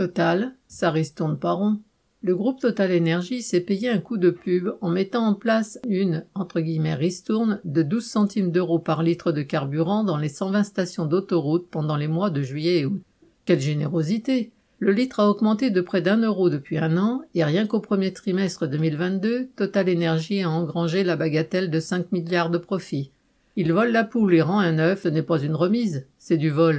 Total, ça ristourne pas rond. Le groupe Total Energy s'est payé un coup de pub en mettant en place une entre guillemets ristourne de 12 centimes d'euros par litre de carburant dans les 120 stations d'autoroute pendant les mois de juillet et août. Quelle générosité Le litre a augmenté de près d'un euro depuis un an et rien qu'au premier trimestre 2022, Total Energy a engrangé la bagatelle de 5 milliards de profits. Il vole la poule et rend un œuf n'est pas une remise, c'est du vol.